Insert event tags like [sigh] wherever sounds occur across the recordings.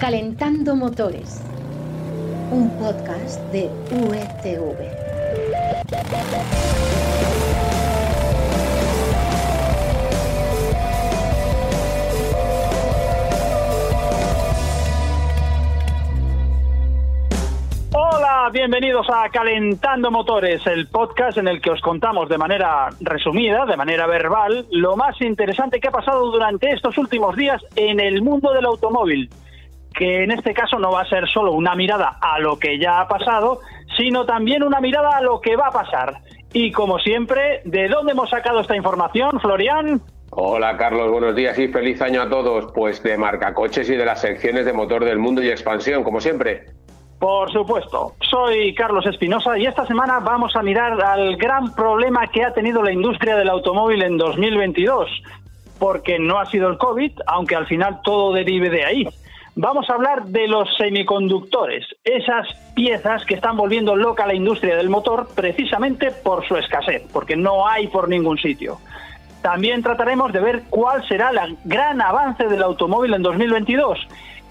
Calentando Motores, un podcast de UETV. Hola, bienvenidos a Calentando Motores, el podcast en el que os contamos de manera resumida, de manera verbal, lo más interesante que ha pasado durante estos últimos días en el mundo del automóvil que en este caso no va a ser solo una mirada a lo que ya ha pasado, sino también una mirada a lo que va a pasar. Y como siempre, ¿de dónde hemos sacado esta información, Florian? Hola Carlos, buenos días y feliz año a todos. Pues de marca coches y de las secciones de motor del mundo y expansión, como siempre. Por supuesto, soy Carlos Espinosa y esta semana vamos a mirar al gran problema que ha tenido la industria del automóvil en 2022, porque no ha sido el COVID, aunque al final todo derive de ahí. Vamos a hablar de los semiconductores, esas piezas que están volviendo loca la industria del motor precisamente por su escasez, porque no hay por ningún sitio. También trataremos de ver cuál será el gran avance del automóvil en 2022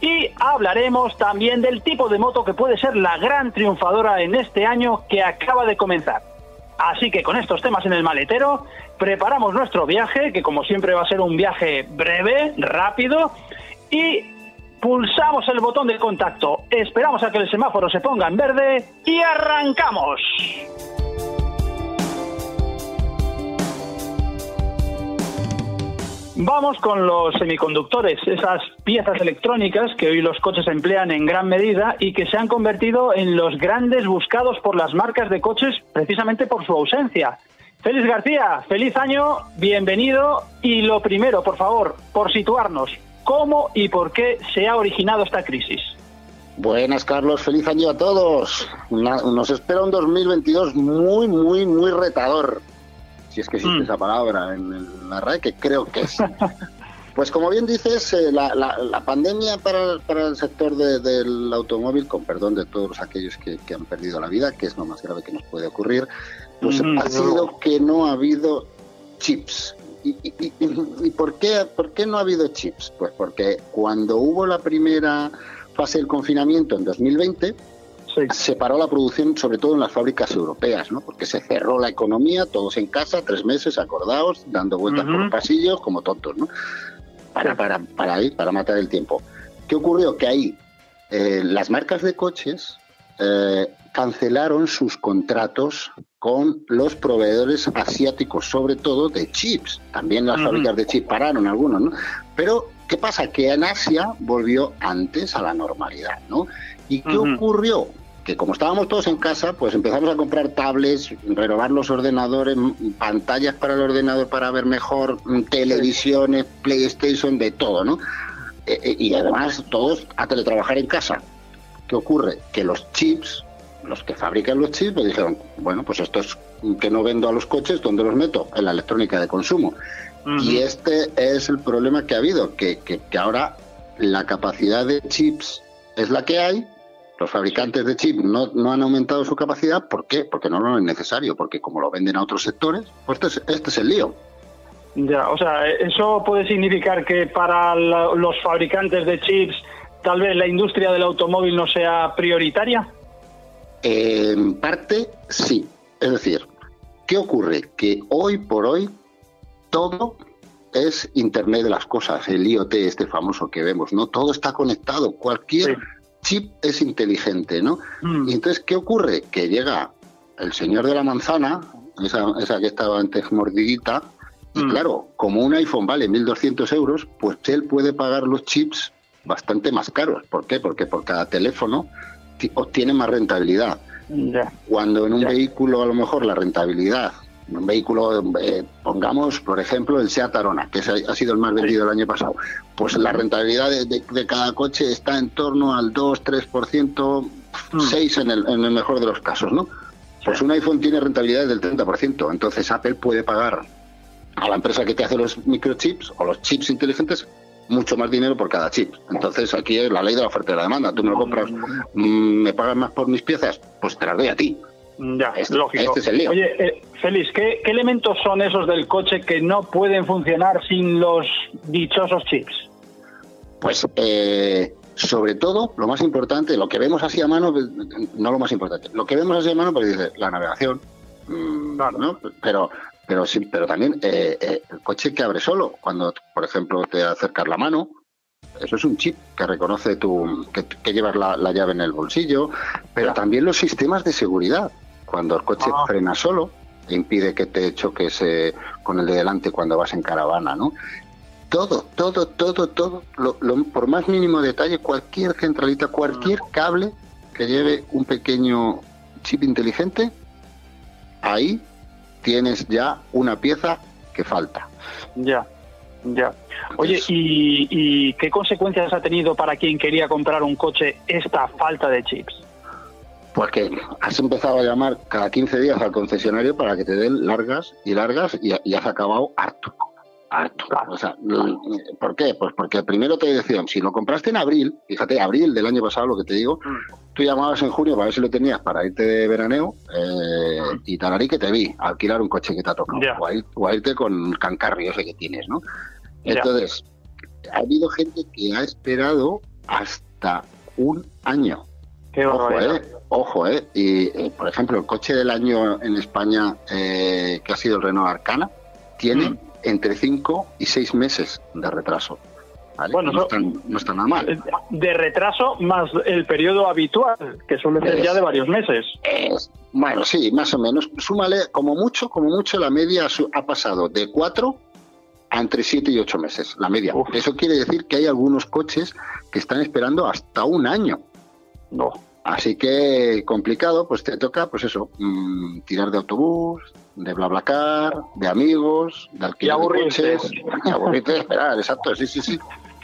y hablaremos también del tipo de moto que puede ser la gran triunfadora en este año que acaba de comenzar. Así que con estos temas en el maletero, preparamos nuestro viaje, que como siempre va a ser un viaje breve, rápido, y pulsamos el botón de contacto, esperamos a que el semáforo se ponga en verde y arrancamos. Vamos con los semiconductores, esas piezas electrónicas que hoy los coches emplean en gran medida y que se han convertido en los grandes buscados por las marcas de coches precisamente por su ausencia. Félix García, feliz año, bienvenido y lo primero, por favor, por situarnos, ¿cómo y por qué se ha originado esta crisis? Buenas, Carlos. Feliz año a todos. nos espera un 2022 muy, muy, muy retador si es que existe mm. esa palabra en, la RAE, que creo que es. [laughs] Pues como bien dices, eh, la, pandemia para, el sector del automóvil, con perdón de todos aquellos que, han perdido la vida, que es lo más grave que nos puede ocurrir, pues ha sido que no ha habido chips. ¿Y, y, por, qué, por qué no ha habido chips? Pues porque cuando hubo la primera fase del confinamiento en 2020, se paró la producción, sobre todo en las fábricas europeas, ¿no? Porque se cerró la economía, todos en casa, tres meses, acordados, dando vueltas por los pasillos como tontos, ¿no? Para, para, para, ir, para matar el tiempo. ¿Qué ocurrió? Que ahí eh, las marcas de coches eh, cancelaron sus contratos con los proveedores asiáticos, sobre todo de chips. También las fábricas de chips pararon algunos, ¿no? Pero, ¿qué pasa? Que en Asia volvió antes a la normalidad, ¿no? ¿Y qué ocurrió? que como estábamos todos en casa, pues empezamos a comprar tablets, renovar los ordenadores, pantallas para el ordenador para ver mejor, televisiones, PlayStation, de todo, ¿no? E, e, y además todos a teletrabajar en casa. ¿Qué ocurre? Que los chips, los que fabrican los chips, pues dijeron, bueno, pues estos que no vendo a los coches, ¿dónde los meto? En la electrónica de consumo. Y este es el problema que ha habido, que, que, que ahora la capacidad de chips es la que hay, los fabricantes de chip no, no, han aumentado su capacidad. ¿Por qué? Porque no lo es necesario, porque como lo venden a otros sectores, pues este es, este el lío. Ya, o sea, ¿eso puede significar que para los fabricantes de chips tal vez la industria del automóvil no sea prioritaria? En parte, sí. Es decir, ¿qué ocurre? Que hoy por hoy todo es Internet de las cosas, el IoT este famoso que vemos, ¿no? Todo está conectado. Cualquier chip es inteligente, ¿no? Mm. Y entonces, ¿qué ocurre? Que llega el señor de la manzana, esa, que estaba antes mordidita, y mm. claro, como un iPhone vale 1.200 euros, pues él puede pagar los chips bastante más caros. ¿Por qué? Porque por cada teléfono obtiene más rentabilidad. Cuando en un vehículo a lo mejor la rentabilidad un vehículo, eh, pongamos, por ejemplo, el Seat Arona, que ha sido el más vendido el año pasado, pues la rentabilidad de, cada coche está en torno al 2-3%, 6% en el, en el mejor de los casos, ¿no? Pues un iPhone tiene rentabilidades del 30%, entonces Apple puede pagar a la empresa que te hace los microchips o los chips inteligentes mucho más dinero por cada chip. Entonces aquí es la ley de la oferta y la demanda. Tú me lo compras, mm, me pagas más por mis piezas, pues te las doy a ti. Ya, es este, lógico. Este es el lío. Oye, eh, Félix, ¿qué, elementos son esos del coche que no pueden funcionar sin los dichosos chips? Pues eh, sobre todo, lo más importante, lo que vemos así a mano, no lo más importante, lo que vemos así a mano, pues dice, la navegación, mm, ¿no? Pero, pero sí, pero también eh, eh, el coche que abre solo, cuando, por ejemplo, te acercas la mano, eso es un chip que reconoce tu, que, llevas la, llave en el bolsillo, pero también los sistemas de seguridad. Cuando el coche ah. frena solo, e impide que te choques eh, con el de delante cuando vas en caravana, ¿no? Todo, todo, todo, todo, por más mínimo detalle, cualquier centralita, cualquier mm. cable que lleve un pequeño chip inteligente, ahí tienes ya una pieza que falta. Ya, ya. Oye, ¿y, qué consecuencias ha tenido para quien quería comprar un coche esta falta de chips? Pues que has empezado a llamar cada 15 días al concesionario para que te den largas y largas y, has acabado harto. Harto. O sea, ¿Por qué? Pues porque primero te decían, si lo compraste en abril, fíjate, abril del año pasado, lo que te digo, mm. tú llamabas en junio para ver si lo tenías para irte de veraneo eh, mm. y talarí que te vi, alquilar un coche que te ha tocado, o, a irte con el cancarri ese que tienes, ¿no? Entonces, ha habido gente que ha esperado hasta un año. ojo, ¿eh? Ojo, ¿eh? Y, eh, por ejemplo, el coche del año en España, eh, que ha sido el Renault Arcana, tiene mm. Entre 5 y 6 meses de retraso. Bueno, no, está, nada mal. De retraso más el periodo habitual, que suele ser ya de varios meses. bueno, sí, más o menos. Súmale, como mucho, como mucho, la media ha pasado de 4 entre 7 y 8 meses, la media. Eso quiere decir que hay algunos coches que están esperando hasta un año. No. Así que complicado, pues te toca, pues eso, mm, tirar de autobús, de BlaBlaCar, de amigos, de alquiler de coches, [laughs] y aburrirte de esperar, exacto, sí, sí, sí.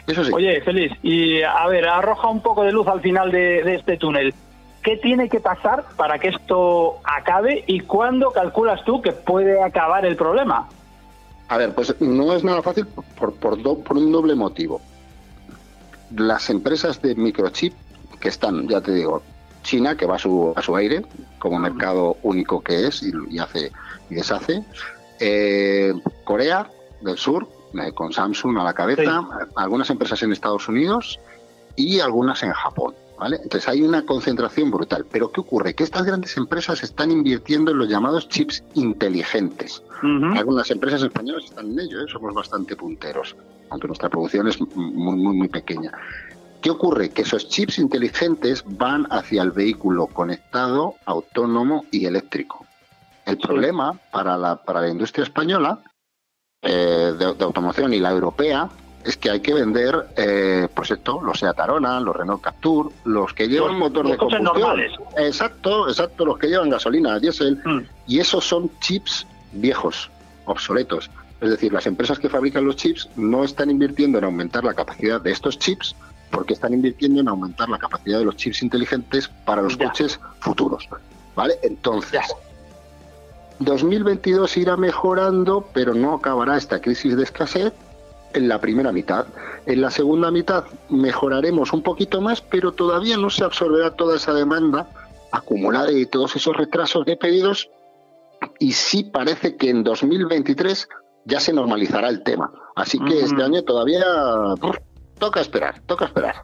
Eso sí. Oye, Feliz, y a ver, arroja un poco de luz al final de, de este túnel. ¿Qué tiene que pasar para que esto acabe y cuándo calculas tú que puede acabar el problema? A ver, pues no es nada fácil por, por, un doble motivo. Las empresas de microchip que están, ya te digo, China, que va a su, a su aire, como mercado único que es y, hace y deshace. Eh, Corea del Sur, eh, con Samsung a la cabeza, algunas empresas en Estados Unidos y algunas en Japón. Entonces hay una concentración brutal. Pero ¿qué ocurre? Que estas grandes empresas están invirtiendo en los llamados chips inteligentes. Algunas empresas españolas están en ello, ¿eh? somos bastante punteros, aunque nuestra producción es muy, muy, muy pequeña. ¿Qué ocurre? Que esos chips inteligentes van hacia el vehículo conectado, autónomo y eléctrico. El problema para la, para la industria española eh, de automoción y la europea es que hay que vender, eh, pues esto, los Seat Arona, los Renault Captur, los que llevan motor de combustión. Normales. Exacto, exacto, los que llevan gasolina, diésel. Mm. Y esos son chips viejos, obsoletos. Es decir, las empresas que fabrican los chips no están invirtiendo en aumentar la capacidad de estos chips porque están invirtiendo en aumentar la capacidad de los chips inteligentes para los coches futuros. ¿Vale? Entonces, 2022 irá mejorando, pero no acabará esta crisis de escasez en la primera mitad. En la segunda mitad mejoraremos un poquito más, pero todavía no se absorberá toda esa demanda acumulada y todos esos retrasos de pedidos. Y sí parece que en 2023 ya se normalizará el tema. Así que este año todavía toca esperar, toca esperar.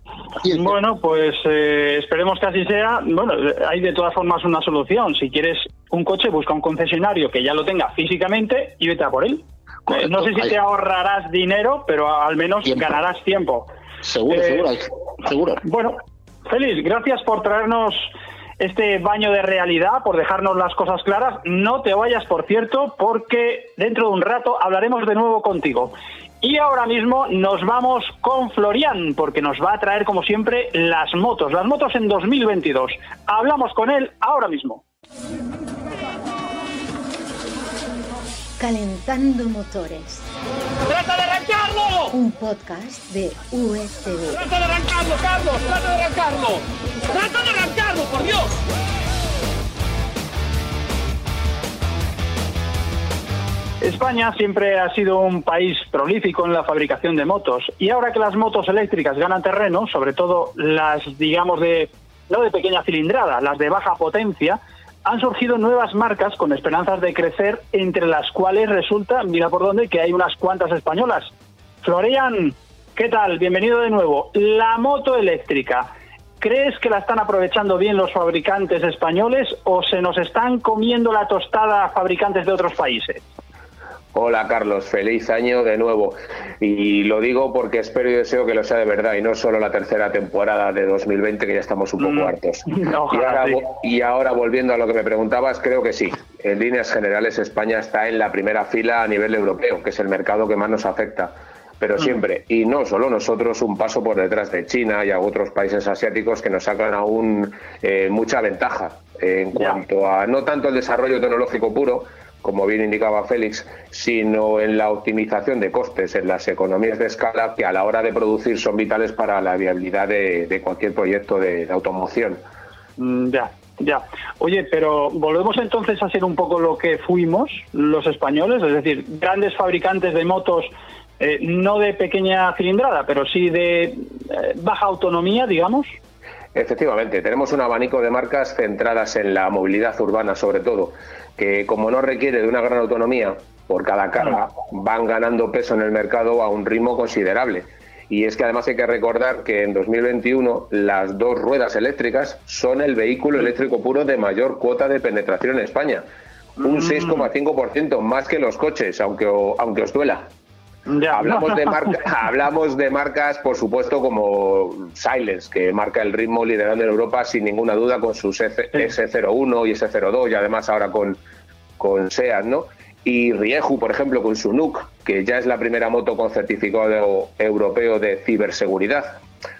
Bueno, pues eh, esperemos que así sea. Bueno, hay de todas formas una solución. Si quieres un coche, busca un concesionario que ya lo tenga físicamente y vete a por él. No sé si te ahorrarás dinero, pero al menos ganarás tiempo. Seguro, seguro, eh, seguro. Bueno, Félix, gracias por traernos este baño de realidad, por dejarnos las cosas claras. No te vayas, por cierto, porque dentro de un rato hablaremos de nuevo contigo. Y ahora mismo nos vamos con Florian, porque nos va a traer, como siempre, las motos, las motos en 2022. Hablamos con él ahora mismo. Calentando Motores. ¡Trata de arrancarlo! Un podcast de USV. ¡Trata de arrancarlo, Carlos! ¡Trata de arrancarlo! ¡Trata de arrancarlo, por Dios! España siempre ha sido un país prolífico en la fabricación de motos y ahora que las motos eléctricas ganan terreno, sobre todo las, digamos, de no de pequeña cilindrada, las de baja potencia, han surgido nuevas marcas con esperanzas de crecer, entre las cuales resulta, mira por dónde, que hay unas cuantas españolas. Florian, ¿qué tal? Bienvenido de nuevo. La moto eléctrica. ¿Crees que la están aprovechando bien los fabricantes españoles o se nos están comiendo la tostada fabricantes de otros países? Hola Carlos, feliz año de nuevo. Y lo digo porque espero y deseo que lo sea de verdad y no solo la tercera temporada de 2020 que ya estamos un poco Mm. hartos. [laughs] Y, ahora, sí. vo- y ahora volviendo a lo que me preguntabas, creo que sí. En líneas generales España está en la primera fila a nivel europeo, que es el mercado que más nos afecta. Pero Mm. siempre, y no solo nosotros, un paso por detrás de China y a otros países asiáticos que nos sacan aún eh, mucha ventaja en cuanto a no tanto el desarrollo tecnológico puro, como bien indicaba Félix, sino en la optimización de costes, en las economías de escala que a la hora de producir son vitales para la viabilidad de, cualquier proyecto de, de automoción. Mm, Ya, ya. Oye, pero volvemos entonces a ser un poco lo que fuimos los españoles, es decir, grandes fabricantes de motos, eh, no de pequeña cilindrada, pero sí de eh, baja autonomía, digamos. Efectivamente, tenemos un abanico de marcas centradas en la movilidad urbana sobre todo, que como no requiere de una gran autonomía por cada carga, van ganando peso en el mercado a un ritmo considerable. Y es que además hay que recordar que en 2021 las dos ruedas eléctricas son el vehículo eléctrico puro de mayor cuota de penetración en España. Un 6,5% más que los coches, aunque, aunque os duela. Ya. Hablamos de, marca- [laughs] hablamos de marcas, por supuesto, como Silence, que marca el ritmo liderando en Europa sin ninguna duda con sus S- S01 y S02 y además ahora con, con SEAT, ¿no? Y Rieju, por ejemplo, con su NUC, que ya es la primera moto con certificado europeo de ciberseguridad.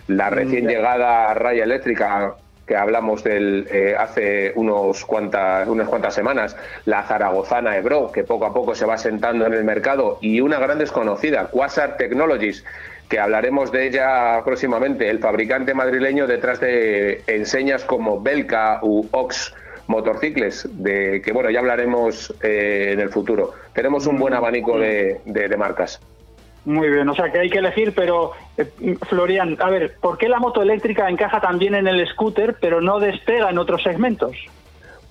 La recién llegada Raya Eléctrica, que hablamos del eh, hace unos cuantas, unas cuantas semanas, la zaragozana Ebro, que poco a poco se va sentando en el mercado, y una gran desconocida, Quasar Technologies, que hablaremos de ella próximamente, el fabricante madrileño detrás de enseñas como Belka u Ox Motorcicles, de que bueno, ya hablaremos eh, en el futuro. Tenemos un buen abanico de, de- de marcas. Muy bien, o sea que hay que elegir, pero eh, Florian, a ver, ¿por qué la moto eléctrica encaja también en el scooter, pero no despega en otros segmentos?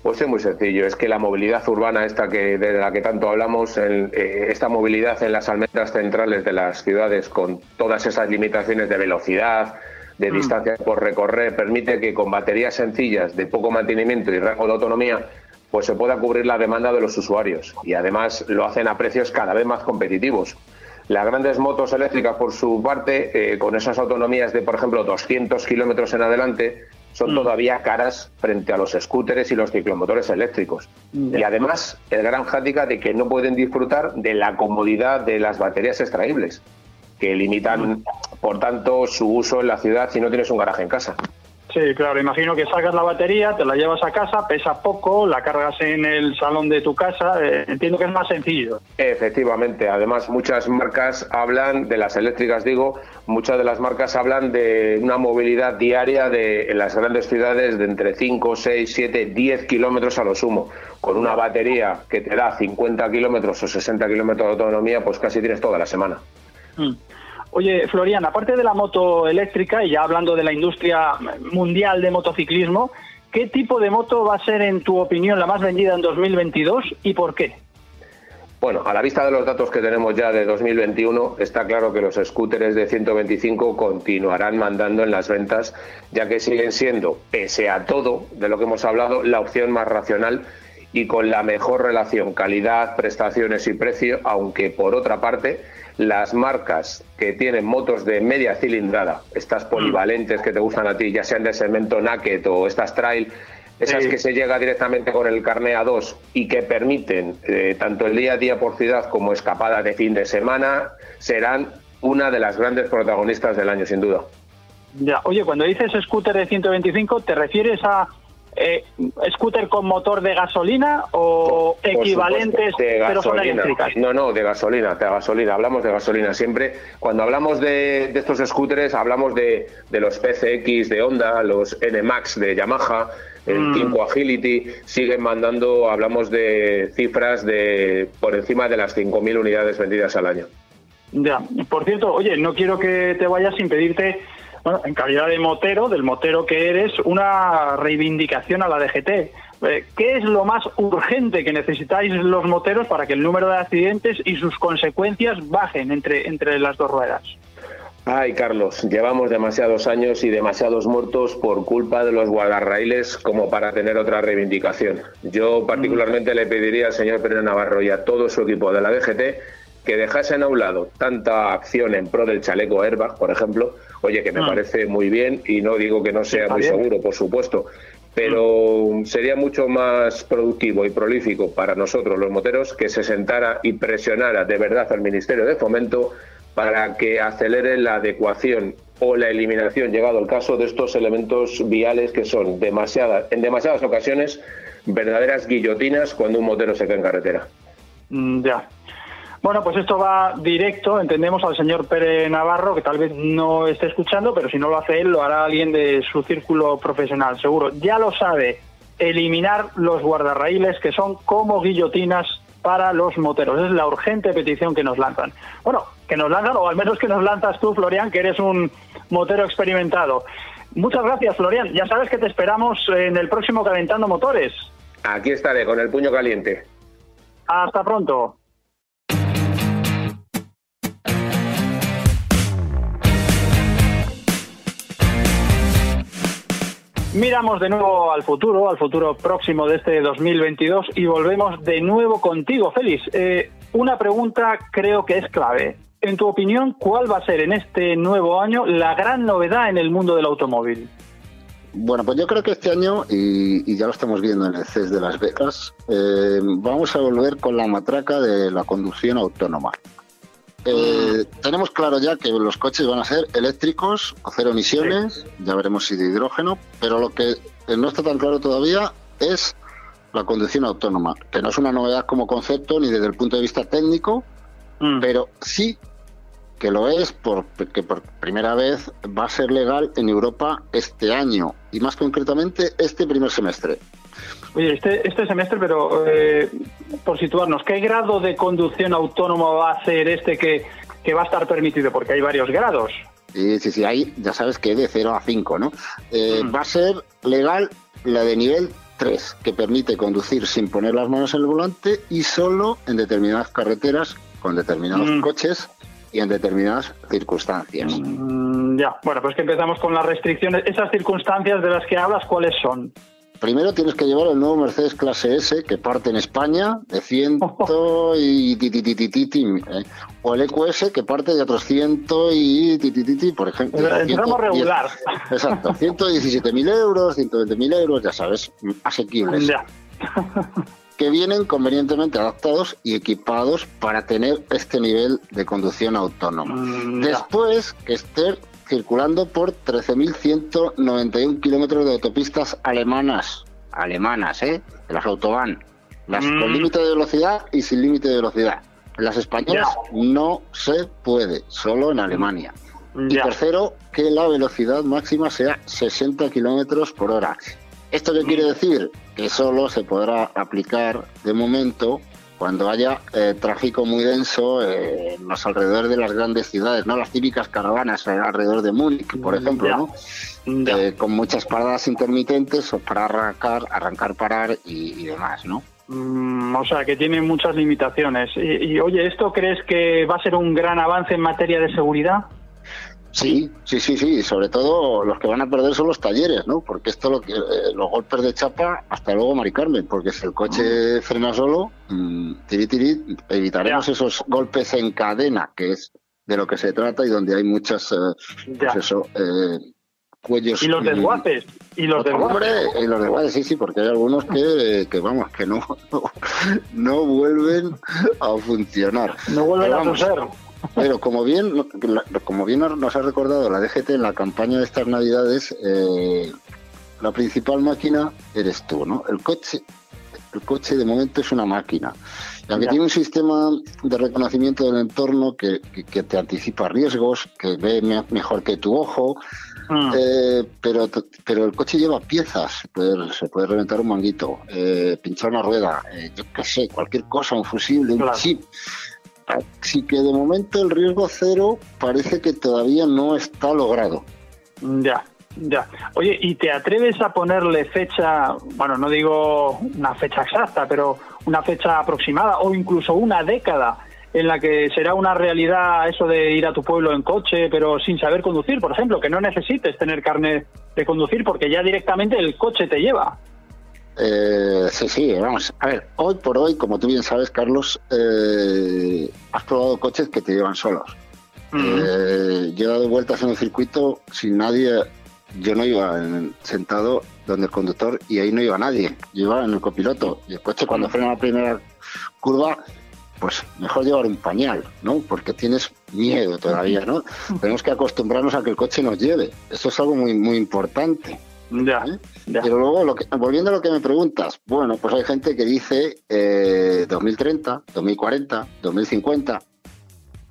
Pues es muy sencillo, es que la movilidad urbana, esta que de la que tanto hablamos, el- eh, esta movilidad en las almendras centrales de las ciudades, con todas esas limitaciones de velocidad, de distancia por recorrer, permite que con baterías sencillas, de poco mantenimiento y rango de autonomía, pues se pueda cubrir la demanda de los usuarios. Y además lo hacen a precios cada vez más competitivos. Las grandes motos eléctricas, por su parte, eh, con esas autonomías de, por ejemplo, 200 kilómetros en adelante, son todavía caras frente a los scooters y los ciclomotores eléctricos. Y además, el gran hándicap de que no pueden disfrutar de la comodidad de las baterías extraíbles, que limitan, por tanto, su uso en la ciudad si no tienes un garaje en casa. Sí, claro, imagino que sacas la batería, te la llevas a casa, pesa poco, la cargas en el salón de tu casa, eh, entiendo que es más sencillo. Efectivamente, además muchas marcas hablan de las eléctricas, digo, muchas de las marcas hablan de una movilidad diaria de, en las grandes ciudades de entre 5, 6, 7, 10 kilómetros a lo sumo. Con una batería que te da 50 kilómetros o 60 kilómetros de autonomía, pues casi tienes toda la semana. Mm. Oye, Florian, aparte de la moto eléctrica y ya hablando de la industria mundial de motociclismo, ¿qué tipo de moto va a ser, en tu opinión, la más vendida en 2022 y por qué? Bueno, a la vista de los datos que tenemos ya de 2021, está claro que los scooters de 125 continuarán mandando en las ventas, ya que siguen siendo, pese a todo de lo que hemos hablado, la opción más racional y con la mejor relación calidad, prestaciones y precio, aunque por otra parte, las marcas que tienen motos de media cilindrada, estas polivalentes que te gustan a ti, ya sean de segmento naked o estas trail, esas Sí. que se llega directamente con el carné A2 y que permiten eh, tanto el día a día por ciudad como escapadas de fin de semana, serán una de las grandes protagonistas del año, sin duda. Ya, oye, cuando dices scooter de 125, ¿te refieres a eh, scooter con motor de gasolina o Por equivalentes, supuesto, de pero son gasolina. eléctricas? No, no, de gasolina, de gasolina. Hablamos de gasolina siempre. Cuando hablamos de, de estos scooters, hablamos de, de los PCX de Honda, los NMAX de Yamaha, el Mm. 5 Agility. Siguen mandando, hablamos de cifras de por encima de las 5.000 unidades vendidas al año. Ya, por cierto, oye, no quiero que te vayas sin pedirte, bueno, en calidad de motero, del motero que eres, una reivindicación a la DGT. Eh, ¿Qué es lo más urgente que necesitáis los moteros para que el número de accidentes y sus consecuencias bajen entre, entre las dos ruedas? Ay, Carlos, llevamos demasiados años y demasiados muertos por culpa de los guardarraíles como para tener otra reivindicación. Yo particularmente le pediría al señor Pérez Navarro y a todo su equipo de la DGT que dejasen a un lado tanta acción en pro del chaleco airbag, por ejemplo, oye, que me parece muy bien y no digo que no sea muy seguro, por supuesto, pero sería mucho más productivo y prolífico para nosotros los moteros que se sentara y presionara de verdad al Ministerio de Fomento para que acelere la adecuación o la eliminación, llegado el caso, de estos elementos viales que son demasiadas, en demasiadas ocasiones verdaderas guillotinas cuando un motero se cae en carretera. Mm, ya. Bueno, pues esto va directo, entendemos, al señor Pérez Navarro, que tal vez no esté escuchando, pero si no lo hace él, lo hará alguien de su círculo profesional, seguro. Ya lo sabe, eliminar los guardarraíles que son como guillotinas para los moteros. Es la urgente petición que nos lanzan. Bueno, que nos lanzan, o al menos que nos lanzas tú, Florian, que eres un motero experimentado. Muchas gracias, Florian. Ya sabes que te esperamos en el próximo Calentando Motores. Aquí estaré, con el puño caliente. Hasta pronto. Miramos de nuevo al futuro, al futuro próximo de este 2022 y volvemos de nuevo contigo, Félix. Eh, una pregunta creo que es clave. En tu opinión, ¿cuál va a ser en este nuevo año la gran novedad en el mundo del automóvil? Bueno, pues yo creo que este año, y, ya lo estamos viendo en el CES de Las Vegas, eh, vamos a volver con la matraca de la conducción autónoma. Eh, tenemos claro ya que los coches van a ser eléctricos o cero emisiones, ya veremos si de hidrógeno, pero lo que no está tan claro todavía es la conducción autónoma, que no es una novedad como concepto ni desde el punto de vista técnico, mm. pero sí que lo es porque por primera vez va a ser legal en Europa este año y más concretamente este primer semestre. Oye, este, este semestre, pero eh, por situarnos, ¿qué grado de conducción autónoma va a ser este que, va a estar permitido? Porque hay varios grados. Sí, sí, sí, ahí ya sabes que de 0 a 5, ¿no? Eh, mm. Va a ser legal la de nivel 3, que permite conducir sin poner las manos en el volante y solo en determinadas carreteras, con determinados mm. coches y en determinadas circunstancias. Mm, ya, bueno, pues que empezamos con las restricciones. Esas circunstancias de las que hablas, ¿cuáles son? Primero tienes que llevar el nuevo Mercedes clase S que parte en España de 100 y ¿eh? o el EQS que parte de otros 100 y por ejemplo. Entramos regular. Exacto, 117.000 euros, 120.000 euros, ya sabes, asequibles. Ya. que vienen convenientemente adaptados y equipados para tener este nivel de conducción autónoma. Mm, Después que esté circulando por 13.191 kilómetros de autopistas alemanas. Alemanas, ¿eh? De las autobahn. Las con mm. límite de velocidad y sin límite de velocidad. las españolas no se puede, solo en Alemania. Y tercero, que la velocidad máxima sea 60 kilómetros por hora. ¿Esto qué quiere decir? Que solo se podrá aplicar de momento cuando haya eh, tráfico muy denso eh, en los alrededores de las grandes ciudades, no las típicas caravanas eh, alrededor de Múnich, por ejemplo, ¿no? con muchas paradas intermitentes o para arrancar, arrancar, parar y, demás, ¿no? Mm, o sea, que tiene muchas limitaciones. y, oye, ¿esto crees que va a ser un gran avance en materia de seguridad? Sí, sí, sí, sí. Sobre todo los que van a perder son los talleres, ¿no? Porque esto, lo que, eh, los golpes de chapa, hasta luego, Mari Carmen, porque si el coche mm. frena solo, mmm, tiri, evitaremos esos golpes en cadena, que es de lo que se trata y donde hay muchas, eh, pues eso, eh, cuellos. Y los desguaces. Y los desguaces. y los desguaces, sí, sí, porque hay algunos que, que vamos, que no, [laughs] no, vuelven a funcionar. No vuelven a funcionar. Pero como bien, como bien nos ha recordado la DGT en la campaña de estas navidades, eh, la principal máquina eres tú, ¿no? El coche, el coche de momento es una máquina. Y aunque tiene un sistema de reconocimiento del entorno que, te anticipa riesgos, que ve mejor que tu ojo, mm. eh, pero, pero el coche lleva piezas, se puede, se puede reventar un manguito, eh, pinchar una rueda, yo qué sé, cualquier cosa, un fusible, un chip. Así que de momento el riesgo cero parece que todavía no está logrado. Ya, ya. Oye, ¿y te atreves a ponerle fecha, bueno, no digo una fecha exacta, pero una fecha aproximada o incluso una década en la que será una realidad eso de ir a tu pueblo en coche, pero sin saber conducir, por ejemplo, que no necesites tener carne de conducir porque ya directamente el coche te lleva. Eh, sí, sí, vamos. A ver, hoy por hoy, como tú bien sabes, Carlos, eh, has probado coches que te llevan solos. Eh, yo he dado vueltas en el circuito sin nadie. Yo no iba sentado donde el conductor y ahí no iba nadie. Yo iba en el copiloto. Y el coche, cuando frena la primera curva, pues mejor llevar un pañal, ¿no? Porque tienes miedo todavía, ¿no? Tenemos que acostumbrarnos a que el coche nos lleve. Esto es algo muy, muy importante. Ya, Pero luego, lo que, volviendo a lo que me preguntas, bueno, pues hay gente que dice eh, 2030, 2040, 2050.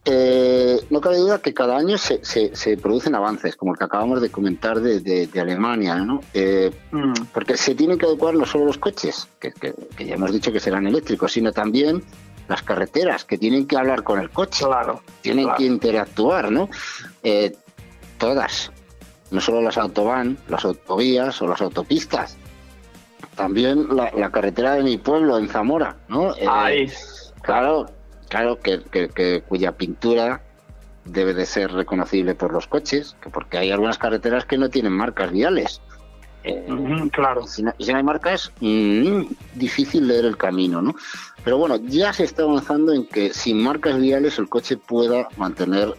Eh, no cabe duda que cada año se, se, producen avances, como el que acabamos de comentar de, de, Alemania, ¿no? Eh, mm. Porque se tienen que adecuar no solo los coches, que, que, ya hemos dicho que serán eléctricos, sino también las carreteras, que tienen que hablar con el coche, claro, tienen que interactuar, ¿no? Eh, todas, no solo las autobahn, las autovías o las autopistas, también la, carretera de mi pueblo, en Zamora, ¿no? Eh, claro, claro que, cuya pintura debe de ser reconocible por los coches, que porque hay algunas carreteras que no tienen marcas viales. Eh, claro. Si no, hay marcas, mm, difícil leer el camino, ¿no? Pero bueno, ya se está avanzando en que sin marcas viales el coche pueda mantener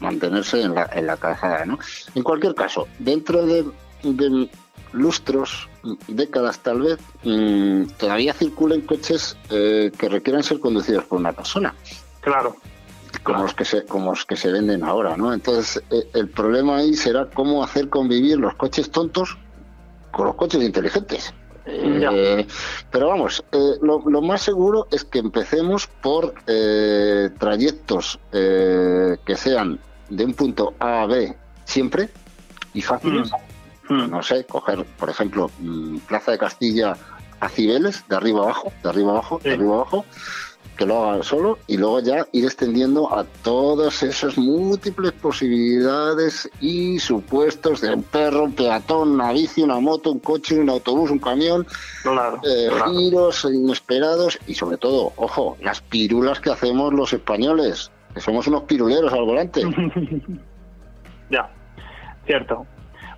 mantenerse en la, en la calzada. ¿no? En cualquier caso, dentro de, lustros, décadas tal vez, mm, todavía circulan coches eh, que requieran ser conducidos por una persona. Claro. Como, Los que se, como los que se venden ahora, ¿no? Entonces, eh, el problema ahí será cómo hacer convivir los coches tontos con los coches inteligentes. Eh, pero vamos, lo, lo, más seguro es que empecemos por trayectos que sean de un punto A a B siempre y fáciles. Mm. Mm. No sé, coger, por ejemplo, mm, Plaza de Castilla a Cibeles, de arriba abajo, de arriba abajo, de arriba abajo, que lo haga solo y luego ya ir extendiendo a todas esas múltiples posibilidades y supuestos de un perro, un peatón, una bici, una moto, un coche, un autobús, un camión, eh, giros inesperados y sobre todo, ojo, las pirulas que hacemos los españoles que somos unos piruleros al volante. [laughs] ya, cierto.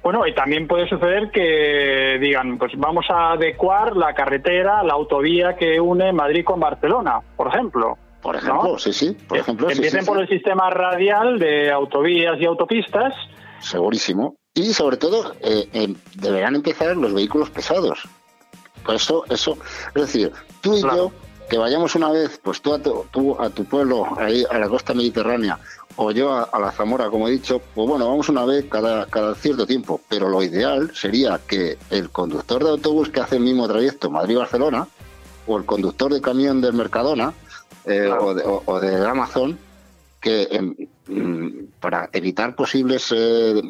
Bueno, y también puede suceder que digan, pues vamos a adecuar la carretera, la autovía que une Madrid con Barcelona, por ejemplo. Por ejemplo, sí, sí. Por ejemplo, Empiecen por el sistema radial de autovías y autopistas. Segurísimo. Y sobre todo, eh, eh, deberán empezar los vehículos pesados. Por eso, eso, es decir, tú y yo que vayamos una vez, pues tú a tu, a tu pueblo, ahí a la costa mediterránea, o yo a, la Zamora, como he dicho, pues bueno, vamos una vez cada, cada cierto tiempo. Pero lo ideal sería que el conductor de autobús que hace el mismo trayecto Madrid-Barcelona, o el conductor de camión del Mercadona, eh, o, de, Amazon, que em, mm, para evitar posibles, eh,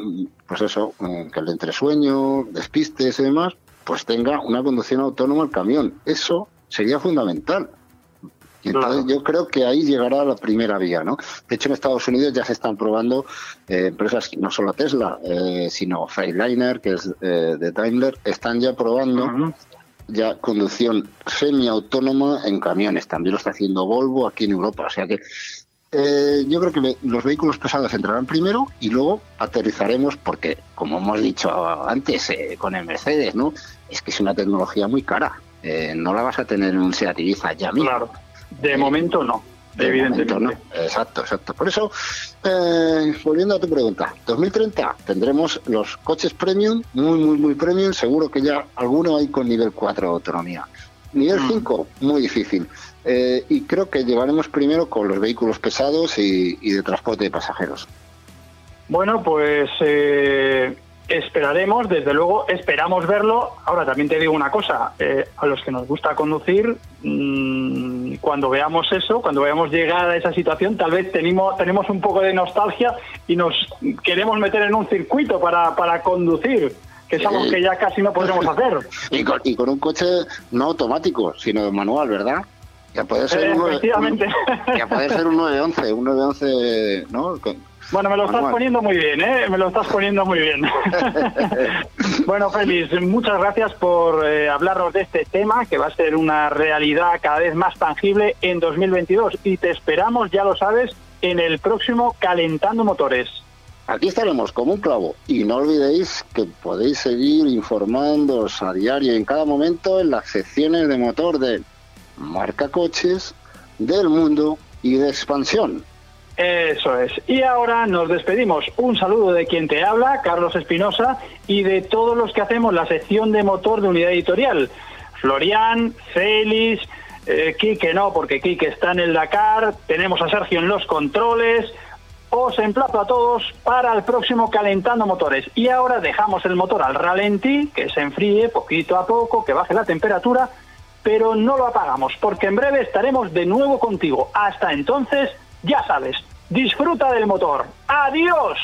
pues eso, mm, que el entresueño, despistes y demás, pues tenga una conducción autónoma el camión. Eso sería fundamental. Y entonces yo creo que ahí llegará la primera vía, ¿no? De hecho, en Estados Unidos ya se están probando eh, empresas, no solo Tesla, eh, sino Freightliner, que es eh, de Daimler, están ya probando ya conducción semiautónoma en camiones. También lo está haciendo Volvo aquí en Europa. O sea que yo creo que los vehículos pesados entrarán primero y luego aterrizaremos porque, como hemos dicho antes con el Mercedes, ¿no? Es que es una tecnología muy cara. Eh, no la vas a tener en un Seat Ibiza ya mismo. Claro, de eh, momento no. evidentemente. no. Exacto, exacto. Por eso, eh, volviendo a tu pregunta, 2030 tendremos los coches premium, muy, muy, muy premium, seguro que ya alguno hay con nivel 4 de autonomía. Nivel 5, mm. muy difícil. y creo que llevaremos primero con los vehículos pesados y, y de transporte de pasajeros. Bueno, pues eh, Esperaremos, desde luego, esperamos verlo. Ahora también te digo una cosa, eh, a los que nos gusta conducir, mm, cuando veamos eso, cuando veamos llegar a esa situación, tal vez tenemos, tenemos un poco de nostalgia y nos queremos meter en un circuito para, para conducir, que es algo que ya casi no podremos hacer. y, con, un coche no automático, sino manual, ¿verdad? Ya puede ser, un, ya puede ser un 911, un 911, ¿no? Bueno, me lo estás poniendo muy bien, ¿eh? Me lo estás poniendo muy bien. [laughs] [laughs] bueno, Félix, muchas gracias por eh, hablarnos de este tema, que va a ser una realidad cada vez más tangible en 2022. Y te esperamos, ya lo sabes, en el próximo Calentando Motores. Aquí estaremos como un clavo. Y no olvidéis que podéis seguir informándoos a diario en cada momento en las secciones de motor de marca coches, del mundo y de expansión. Eso es. Y ahora nos despedimos. Un saludo de quien te habla, Carlos Espinosa, y de todos los que hacemos la sección de motor de unidad editorial. Florian, Félix, eh, Quique no, porque Quique está en el Dakar, tenemos a Sergio en los controles. Os emplazo a todos para el próximo Calentando Motores. Y ahora dejamos el motor al ralentí, que se enfríe poquito a poco, que baje la temperatura, pero no lo apagamos, porque en breve estaremos de nuevo contigo. Hasta entonces, ya sabes, disfruta del motor. ¡Adiós!